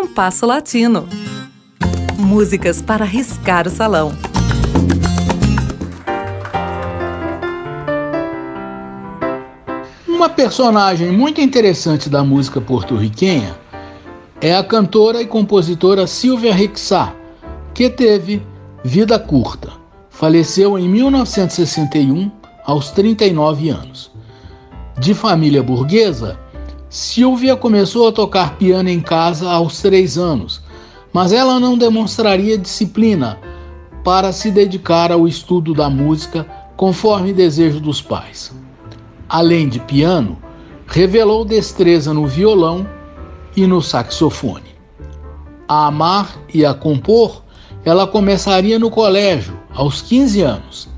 Compasso Latino. Músicas para riscar o salão. Uma personagem muito interessante da música porto-riquenha é a cantora e compositora Silvia Rexá, que teve vida curta. Faleceu em 1961, aos 39 anos. De família burguesa, Silvia começou a tocar piano em casa aos três anos, mas ela não demonstraria disciplina para se dedicar ao estudo da música conforme desejo dos pais. Além de piano, revelou destreza no violão e no saxofone. A amar e a compor, ela começaria no colégio, aos 15 anos.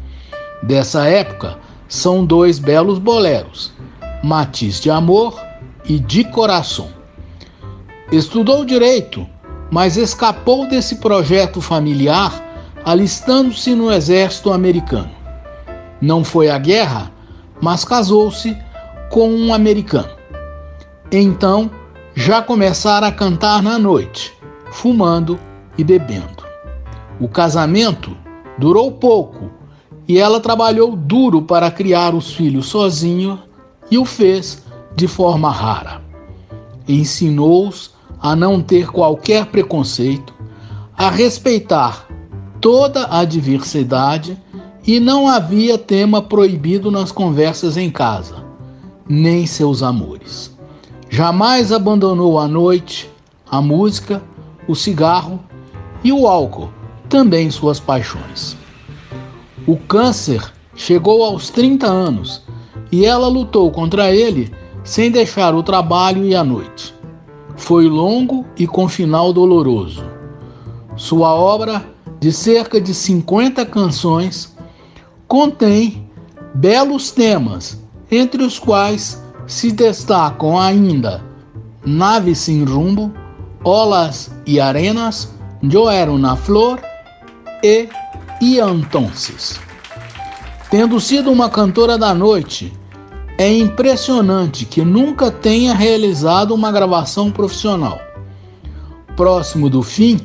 Dessa época são dois belos boleros, Matiz de Amor e de Coração. Estudou direito, mas escapou desse projeto familiar alistando-se no exército americano. Não foi à guerra, mas casou-se com um americano. Então, já começara a cantar na noite, fumando e bebendo. O casamento durou pouco e ela trabalhou duro para criar os filhos sozinha e o fez de forma rara. Ensinou-os a não ter qualquer preconceito, a respeitar toda a diversidade e não havia tema proibido nas conversas em casa, nem seus amores. Jamais abandonou a noite, a música, o cigarro e o álcool, também suas paixões. O câncer chegou aos 30 anos e ela lutou contra ele sem deixar o trabalho e a noite. Foi longo e com final doloroso. Sua obra, de cerca de 50 canções, contém belos temas, entre os quais se destacam ainda Nave Sem Rumbo, Olas e Arenas, Eu Era Una Flor e Entonces. Tendo sido uma cantora da noite, é impressionante que nunca tenha realizado uma gravação profissional. Próximo do fim,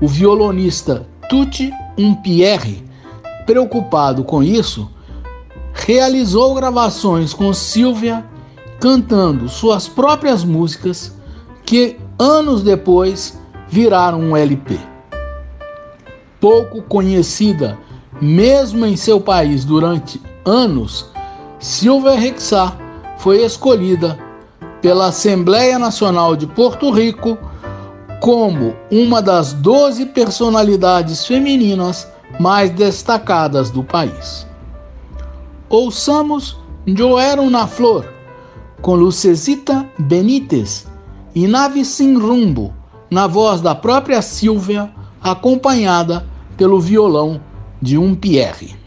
o violonista Tutti Umpierre, preocupado com isso, realizou gravações com Silvia cantando suas próprias músicas que anos depois viraram um LP. Pouco conhecida, mesmo em seu país durante anos, Silvia Rexá foi escolhida pela Assembleia Nacional de Porto Rico como uma das 12 personalidades femininas mais destacadas do país. Ouçamos Joero na Flor, com Lucesita Benítez e Nave Sem Rumbo, na voz da própria Silvia, acompanhada pelo violão de um Pierre.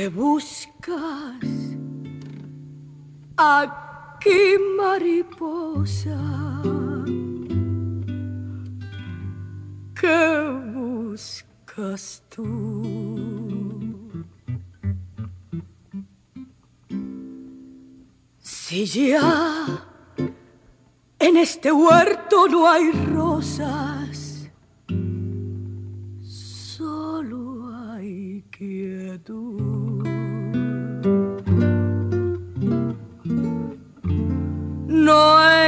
¿Qué buscas aquí, mariposa? ¿Qué buscas tú? Si ya en este huerto no hay rosas,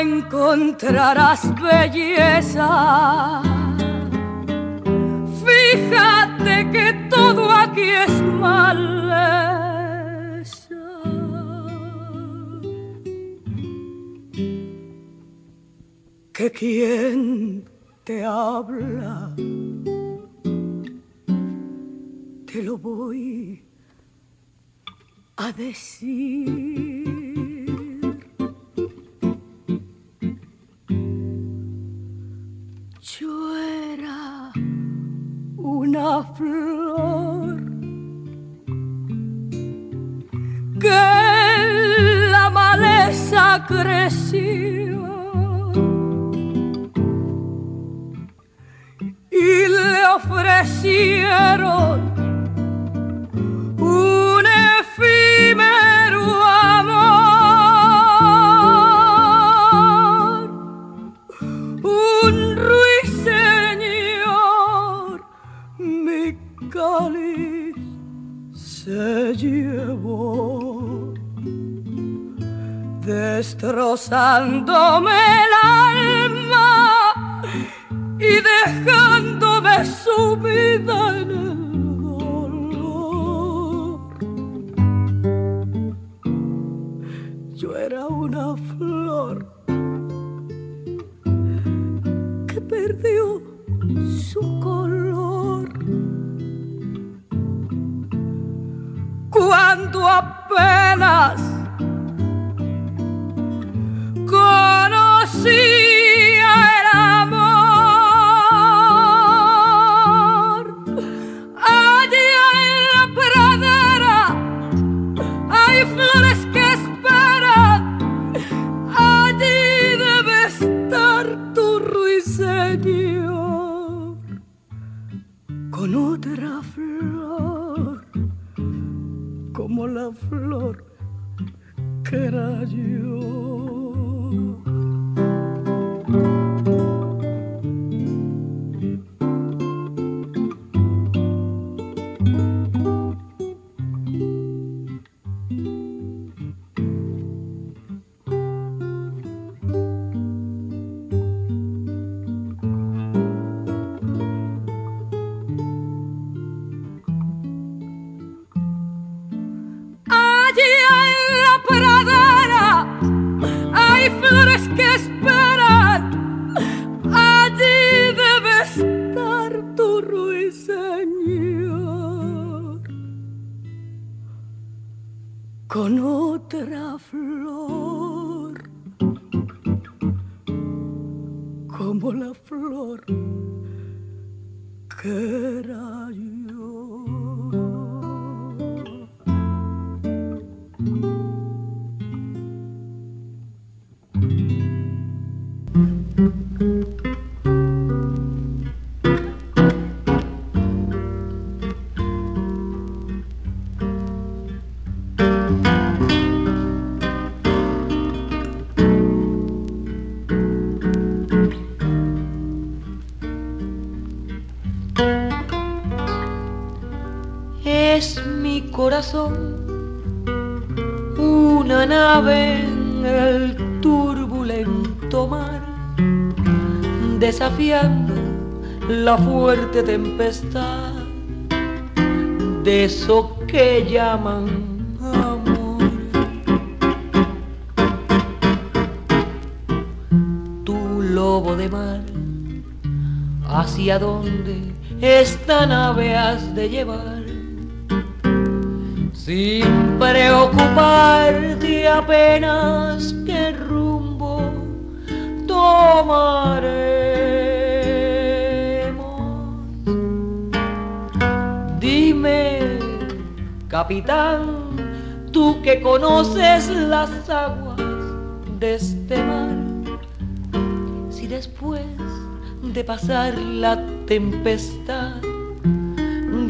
encontrarás belleza. Fíjate que todo aquí es maleza. Que quien te habla, te lo voy a decir. que la maleza creció y le ofrecieron destrozándome el alma y dejándome sumida en la flor que era yo. con otra flor, como la flor que era yo. Una nave en el turbulento mar, desafiando la fuerte tempestad de eso que llaman amor. Tu lobo de mar, ¿hacia dónde esta nave has de llevar? Sin preocuparte apenas qué rumbo tomaremos. Dime, capitán, tú que conoces las aguas de este mar, si después de pasar la tempestad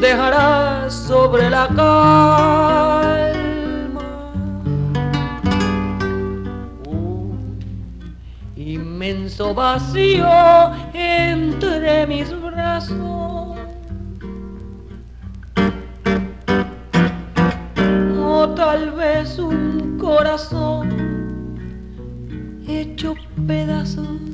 dejarás sobre la calma un inmenso vacío entre mis brazos. O tal vez un corazón hecho pedazos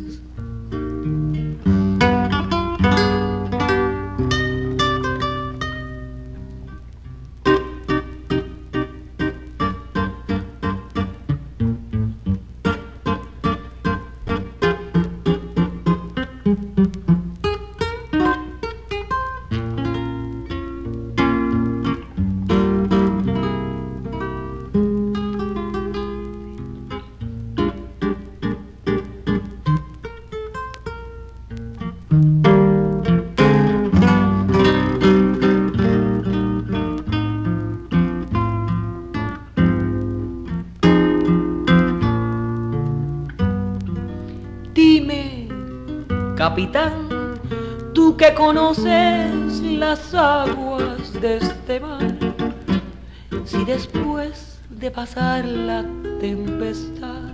capitán, tú que conoces las aguas de este mar, si después de pasar la tempestad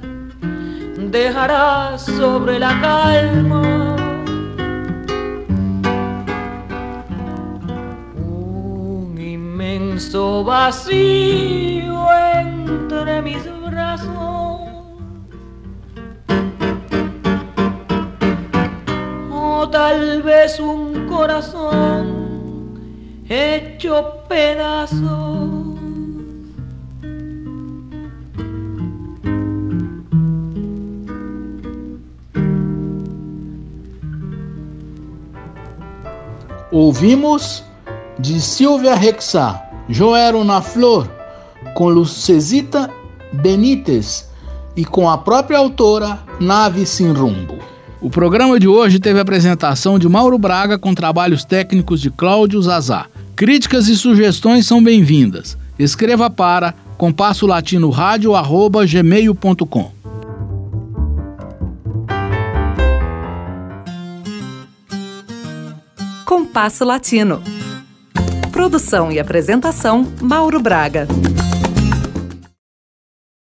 dejarás sobre la calma un inmenso vacío entre mis brazos. Vez un corazón hecho pedazos. Ouvimos de Silvia Rexá, Joero na Flor, com Lucesita Benítez e com a própria autora Nave Sem Rumbo. O programa de hoje teve a apresentação de Mauro Braga com trabalhos técnicos de Cláudio Zazá. Críticas e sugestões são bem-vindas. Escreva para compasso latino gmail.com. Compasso Latino. Produção e apresentação: Mauro Braga.